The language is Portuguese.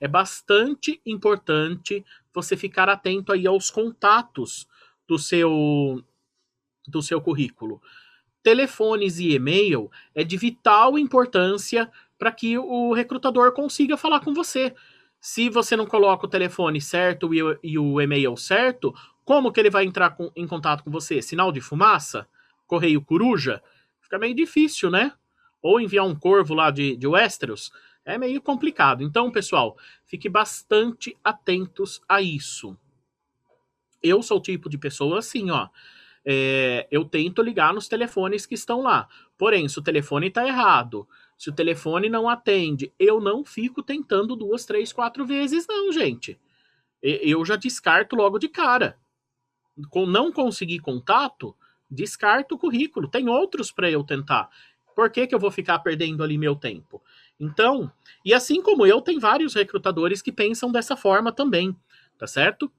é bastante importante você ficar atento aí aos contatos do seu do seu currículo. Telefones e e-mail é de vital importância para que o recrutador consiga falar com você. Se você não coloca o telefone certo e o, e-mail certo, como que ele vai entrar com, em contato com você? Sinal de fumaça? Correio coruja? Fica meio difícil, né? Ou enviar um corvo lá de, de Westeros? É meio complicado. Então, pessoal, fique bastante atentos a isso. Eu sou o tipo de pessoa assim, ó. É, eu tento ligar nos telefones que estão lá. Porém, se o telefone está errado, se o telefone não atende, eu não fico tentando duas, três, quatro vezes, não, gente. Eu já descarto logo de cara. Não conseguir contato, descarto o currículo. Tem outros para eu tentar. Por que, que eu vou ficar perdendo ali meu tempo? Então, e assim como eu, tem vários recrutadores que pensam dessa forma também, tá certo?